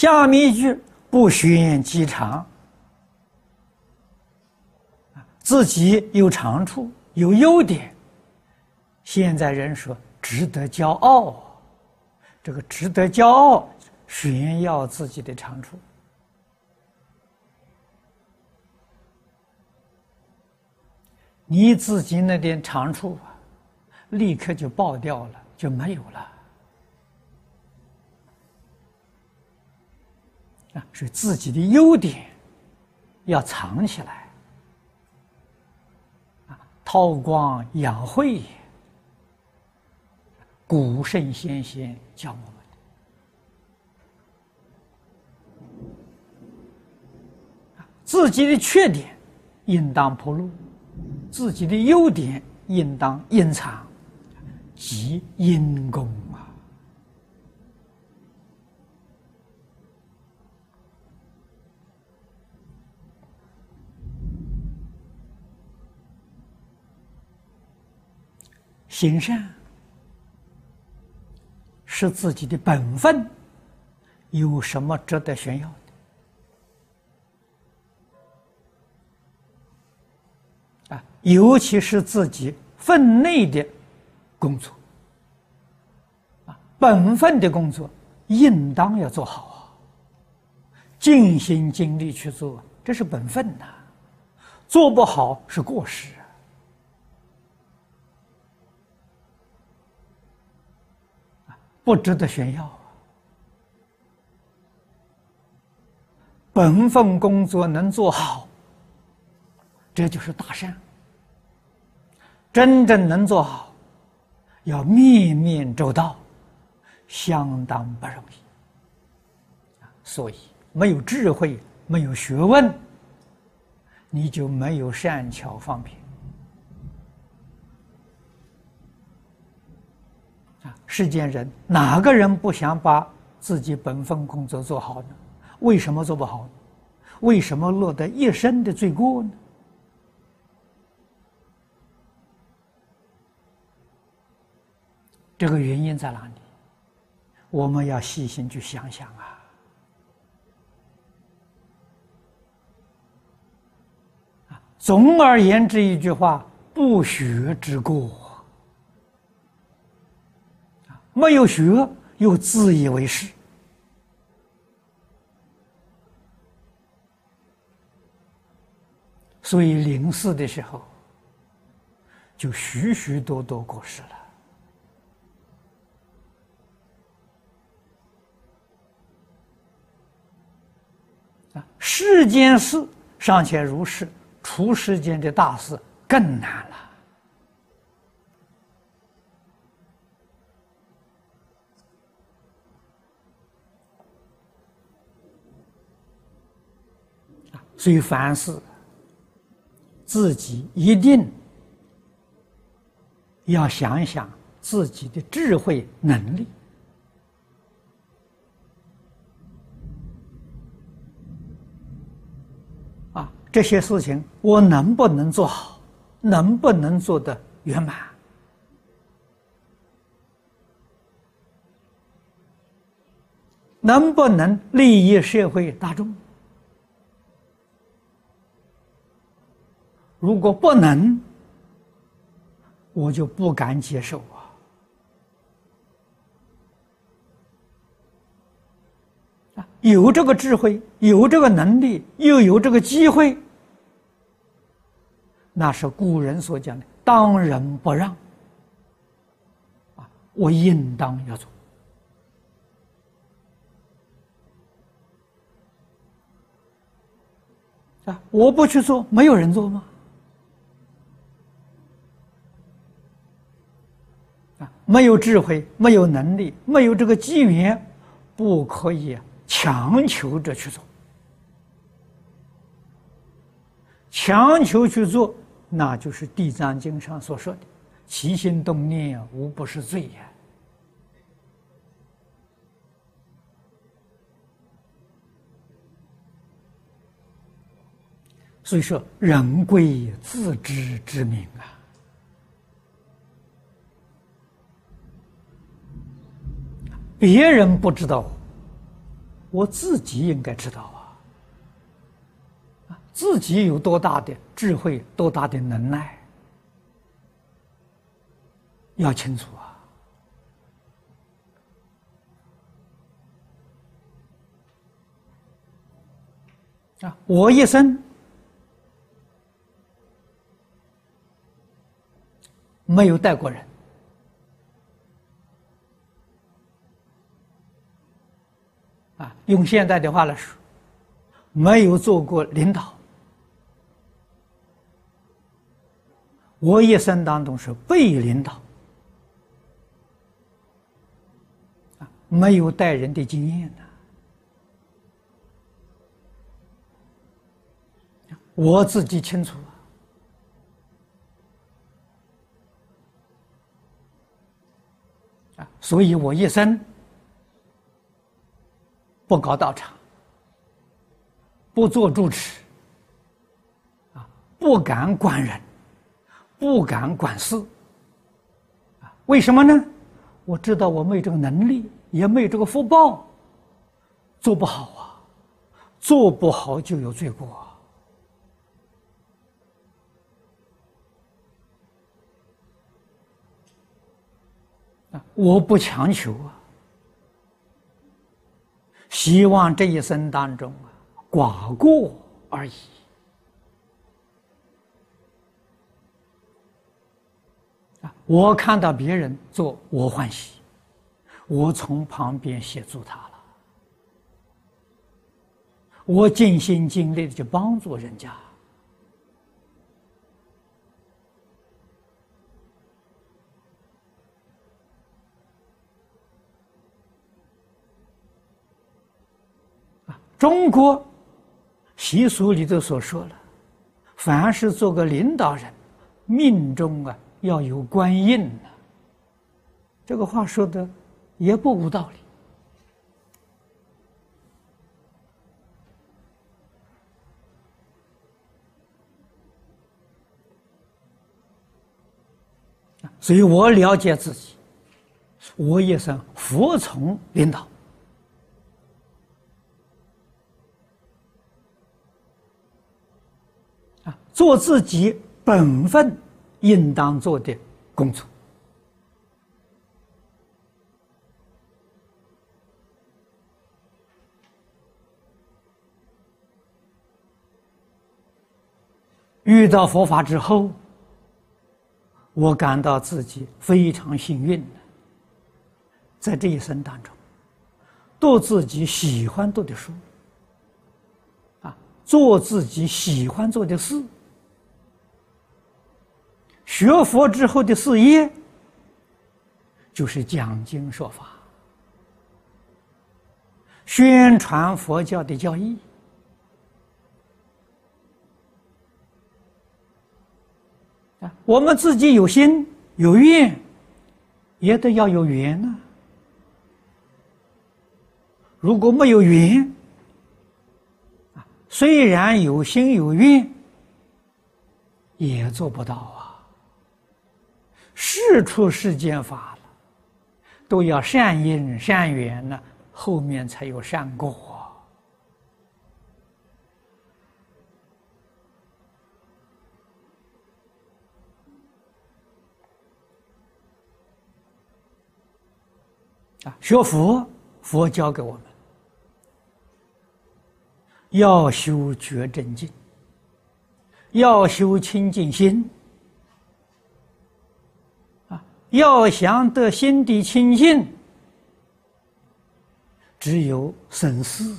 下面一句不宣己长，自己有长处有优点，现在人说值得骄傲，这个值得骄傲，炫耀自己的长处。你自己那点长处啊，立刻就爆掉了，就没有了。啊，所以自己的优点要藏起来，啊，韬光养晦，古圣先贤教我们的，自己的缺点应当铺露。自己的优点应当隐藏，积阴功啊！行善是自己的本分，有什么值得炫耀的？啊？尤其是自己分内的工作，啊，本分的工作应当要做好啊，尽心尽力去做，这是本分呐，做不好是过失不值得炫耀啊。本分工作能做好，这就是大善。真正能做好，要面面周到，相当不容易。所以没有智慧、没有学问，你就没有善巧方便。啊，世间人哪个人不想把自己本分工作做好呢？为什么做不好？为什么落得一身的罪过呢？这个原因在哪里？我们要细心去想想啊！总而言之一句话，不学之过，没有学又自以为是，所以临死的时候就许许多多过失了。啊，世间事尚且如是，出世间的大事更难了。所以凡事自己一定要想一想自己的智慧能力啊。这些事情我能不能做好？能不能做得圆满？能不能利益社会大众？如果不能，我就不敢接受啊！啊，有这个智慧，有这个能力，又有这个机会。那是古人所讲的“当仁不让”，啊，我应当要做啊！我不去做，没有人做吗？没有智慧，没有能力，没有这个机缘，不可以强求着去做，强求去做。那就是《地藏经》上所说的“起心动念，无不是罪”呀。所以说，人贵自知之明啊，别人不知道，我自己应该知道啊，自己有多大的智慧，多大的能耐，要清楚啊！啊，我一生没有带过人。啊，用现代的话来说，没有做过领导。我一生当中是被领导，啊，没有带人的经验的。我自己清楚啊，啊，所以我一生。不搞道场，不做主持，啊，不敢管人，不敢管事，啊，为什么呢？我知道我没这个能力，也没这个福报，做不好啊，做不好就有罪过啊，我不强求啊。希望这一生当中啊，寡过而已。啊，我看到别人做，我欢喜，我从旁边协助他了，我尽心尽力的去帮助人家。中国习俗里头所说的，凡是做个领导人，命中啊要有官印的。这个话说的也不无道理。所以我了解自己，我也是服从领导。做自己本分应当做的工作，遇到佛法之后，我感到自己非常幸运在这一生当中，读自己喜欢读的书，啊，做自己喜欢做的事。学佛之后的事业，就是讲经说法，宣传佛教的教义。啊，我们自己有心有愿，也得要有缘呢。如果没有缘，啊，虽然有心有愿，也做不到啊。事出世间法了，都要善因善缘呢，后面才有善果啊！学佛，佛教给我们要修觉正境，要修清净心。要想得心地清净，只有省事，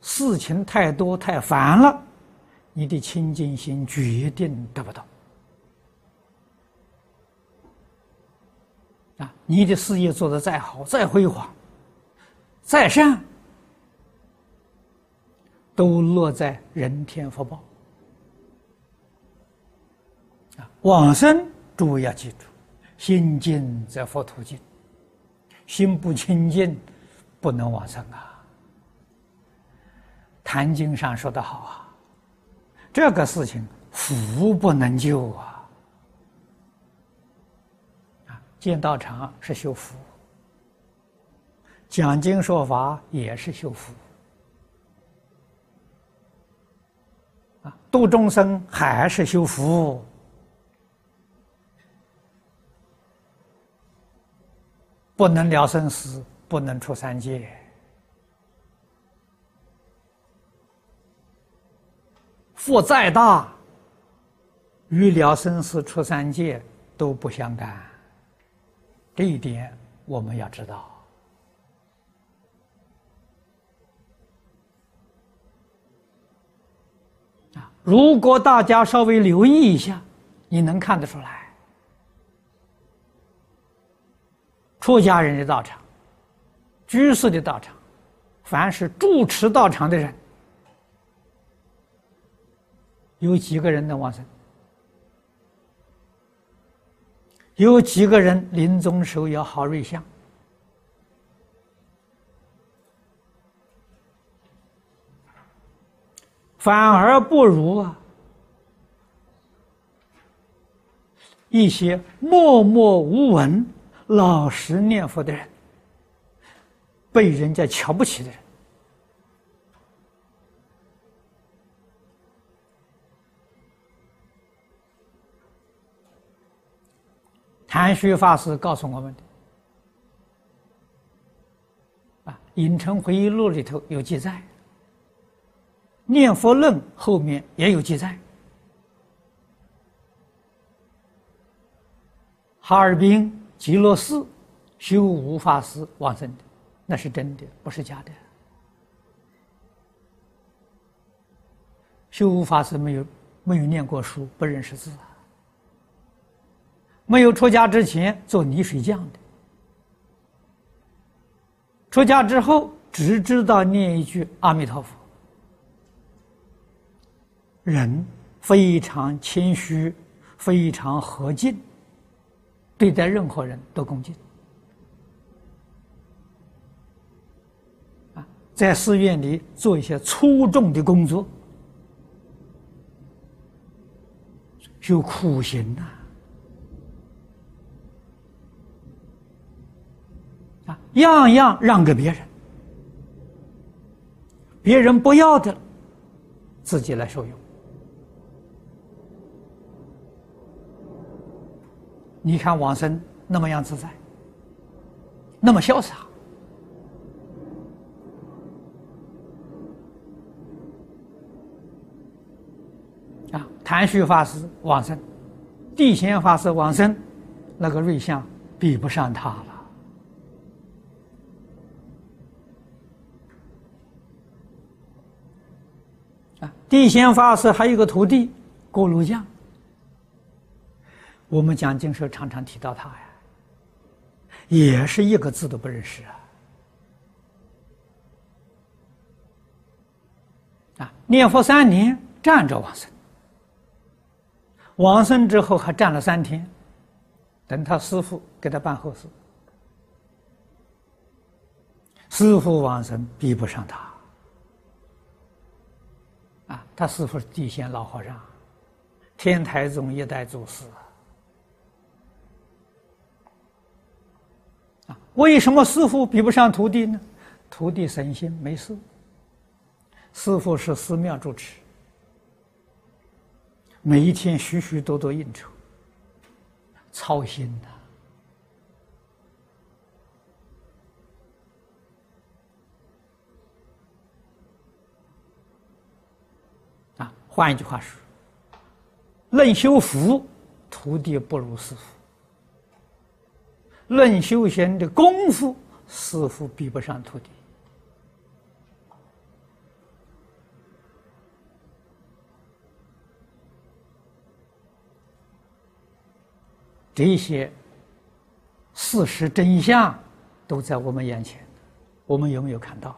事情太多太烦了，你的清净心决定得不到。啊，你的事业做得再好、再辉煌、再善，都落在人天福报。往生，诸位要记住：心净则佛土净，心不清净，不能往生啊。《坛经》上说的好啊，这个事情福不能救啊。啊，建道场是修福，讲经说法也是修福啊，度众生还是修福，不能了生死，不能出三界。福再大，与了生死、出三界都不相干。这一点我们要知道。啊，如果大家稍微留意一下，你能看得出来，出家人的道场、居士的道场，凡是住持道场的人。有几个人能往生？有几个人临终时候要好瑞相？反而不如啊一些默默无闻、老实念佛的人，被人家瞧不起的人。谭虚法师告诉我们的，啊，《隐城回忆录》里头有记载，《念佛论》后面也有记载，哈尔滨极乐寺修无法师往生的，那是真的，不是假的。修无法师没有没有念过书，不认识字啊。没有出家之前做泥水匠的，出家之后只知道念一句阿弥陀佛，人非常谦虚，非常和敬，对待任何人都恭敬。啊，在寺院里做一些粗重的工作，就苦行呐。样样让给别人，别人不要的，自己来受用。你看往生那么样自在，那么潇洒啊！谭旭法师往生，地贤法师往生，那个瑞相比不上他了。地仙法师还有个徒弟锅炉匠，我们讲经时候常常提到他呀，也是一个字都不认识啊！啊，念佛三年站着往生，往生之后还站了三天，等他师傅给他办后事，师傅往生比不上他。啊，他师傅是地仙老和尚，天台宗一代祖师。为什么师傅比不上徒弟呢？徒弟省心没事，师傅是寺庙主持，每一天许许多多应酬，操心的。换一句话说，论修福，徒弟不如师傅；论修仙的功夫，似乎比不上徒弟。这些事实真相都在我们眼前，我们有没有看到？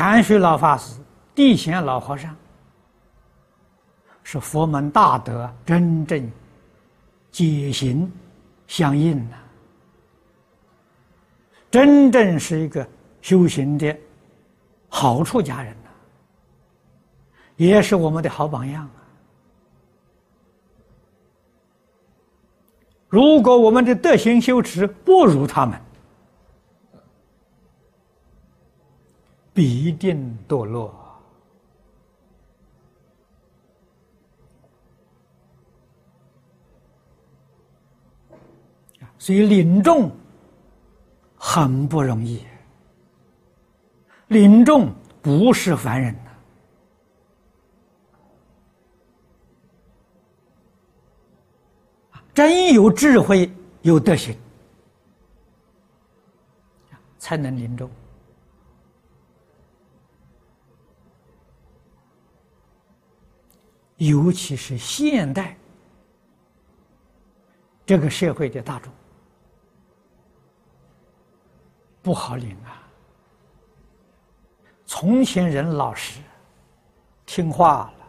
谭虚老法师、地贤老和尚，是佛门大德真正解行相应的，真正是一个修行的好处家人呐。也是我们的好榜样啊！如果我们的德行修持不如他们，必定堕落。所以领众很不容易，领众不是凡人呐，真有智慧、有德行，才能领众。尤其是现代这个社会的大众。不好领啊！从前人老实、听话了，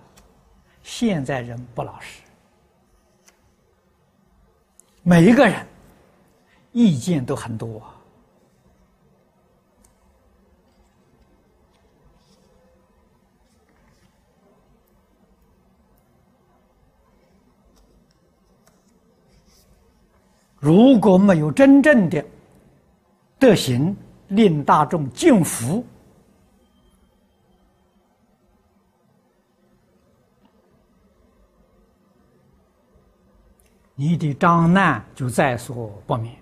现在人不老实，每一个人意见都很多。如果没有真正的，德行令大众敬服，你的障难就在所不免。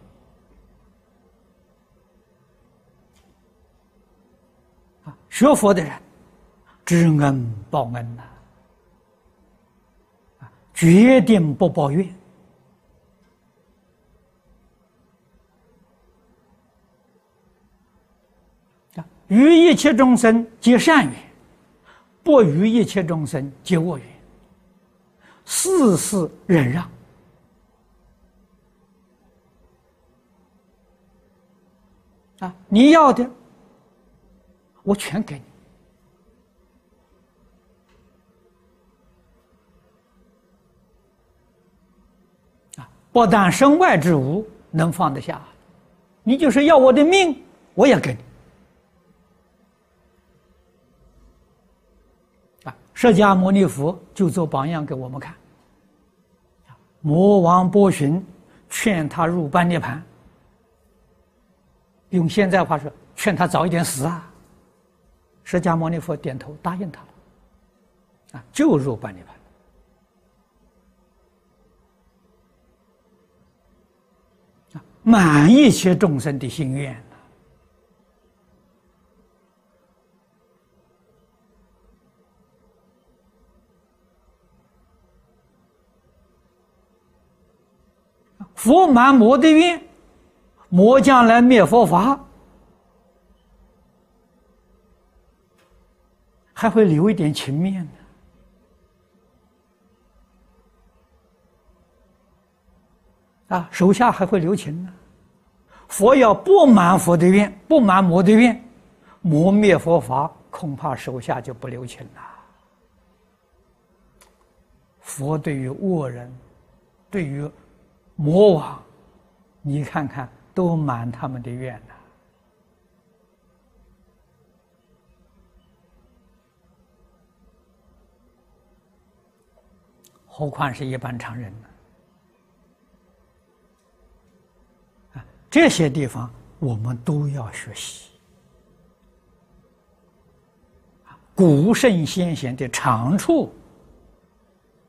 啊，学佛的人知恩报恩呐，啊，决定不抱怨。与一切众生结善缘，不与一切众生结恶缘，事事忍让。啊，你要的，我全给你。啊，不但身外之物能放得下，你就是要我的命，我也给你。释迦牟尼佛就做榜样给我们看。魔王波旬劝他入般涅盘，用现在话说，劝他早一点死啊。释迦牟尼佛点头答应他了，啊，就入般涅盘，满一切众生的心愿。佛满魔的愿，魔将来灭佛法，还会留一点情面呢。啊，手下还会留情呢。佛要不满佛的愿，不满魔的愿，魔灭佛法，恐怕手下就不留情了。佛对于恶人，对于。魔王，你看看，都满他们的愿呐，何况是一般常人呢？啊，这些地方我们都要学习。古圣先贤的长处，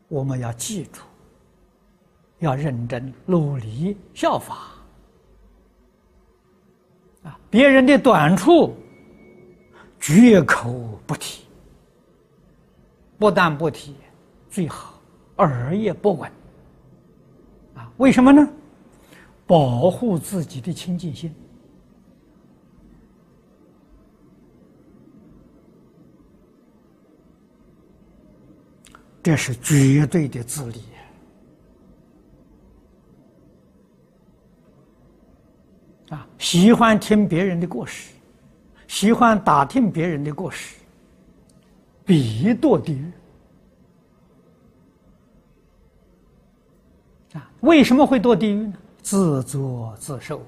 我们要记住。要认真努力效法啊！别人的短处绝口不提，不但不提，最好耳也不闻啊！为什么呢？保护自己的清净心，这是绝对的自立。啊，喜欢听别人的故事，喜欢打听别人的故事，必堕地狱。啊，为什么会堕地狱呢？自作自受，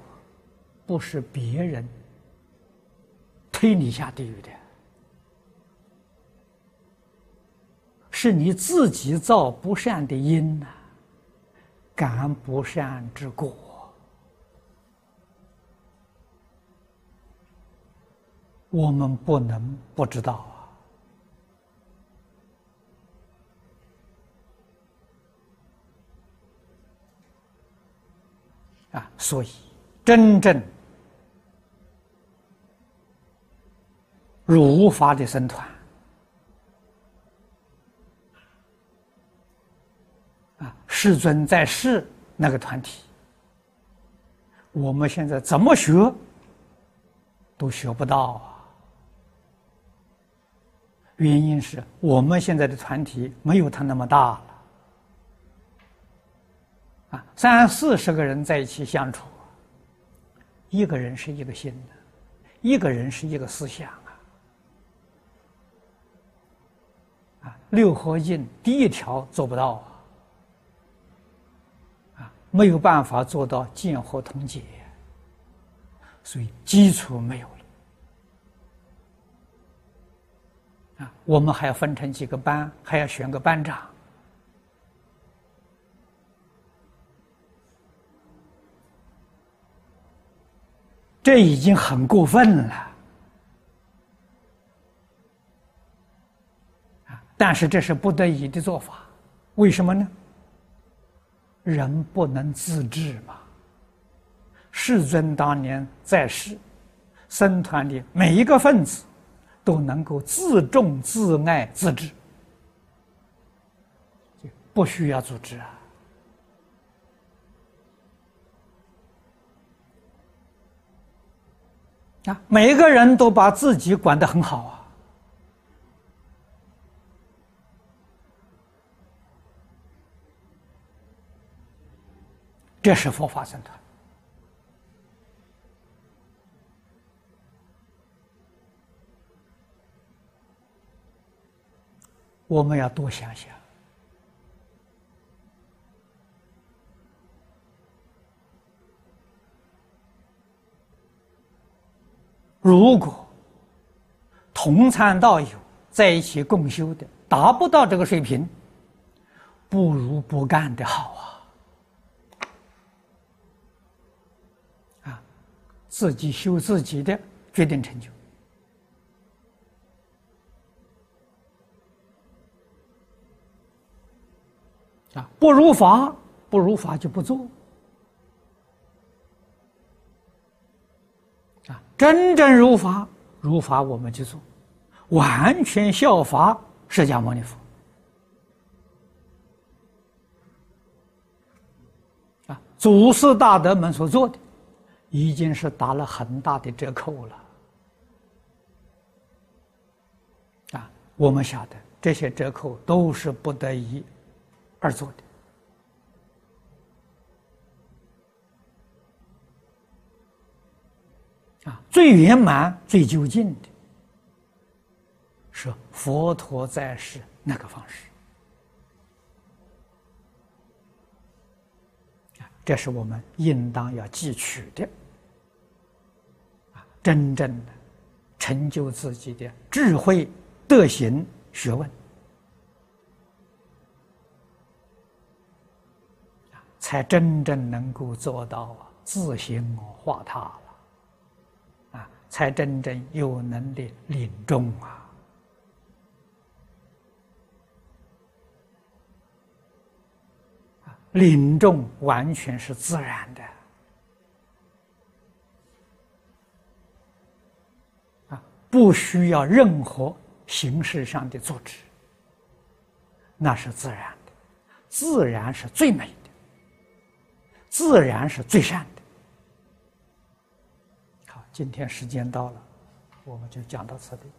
不是别人推你下地狱的。是你自己造不善的因呐，感不善之果。我们不能不知道啊！啊，所以真正如法的僧团啊，世尊在世那个团体，我们现在怎么学都学不到啊！原因是我们现在的团体没有他那么大了，啊，三四十个人在一起相处，一个人是一个心的，一个人是一个思想啊，啊，六合敬第一条做不到啊，啊，没有办法做到见和同解，所以基础没有了。啊我们还要分成几个班，还要选个班长，这已经很过分了。啊！但是这是不得已的做法，为什么呢？人不能自治嘛。世尊当年在世，僧团的每一个分子。都能够自重、自爱、自治，不需要组织啊！啊，每个人都把自己管得很好啊，这是佛法僧团。我们要多想想，如果同参道友在一起共修的达不到这个水平，不如不干的好啊！啊，自己修自己的，决定成就。啊，不如法，不如法就不做。啊，真正如法，如法我们就做，完全效法释迦牟尼佛。啊，祖师大德们所做的，已经是打了很大的折扣了。啊，我们晓得这些折扣都是不得已。而做的。啊，最圆满、最究竟的是佛陀在世那个方式。啊，这是我们应当要汲取的。啊，真正的成就自己的智慧、德行、学问。才真正能够做到自行化他了，啊，才真正有能力领众啊！领众完全是自然的，啊，不需要任何形式上的组织，那是自然的，自然是最美。自然是最善的。好今天时间到了我们就讲到此地。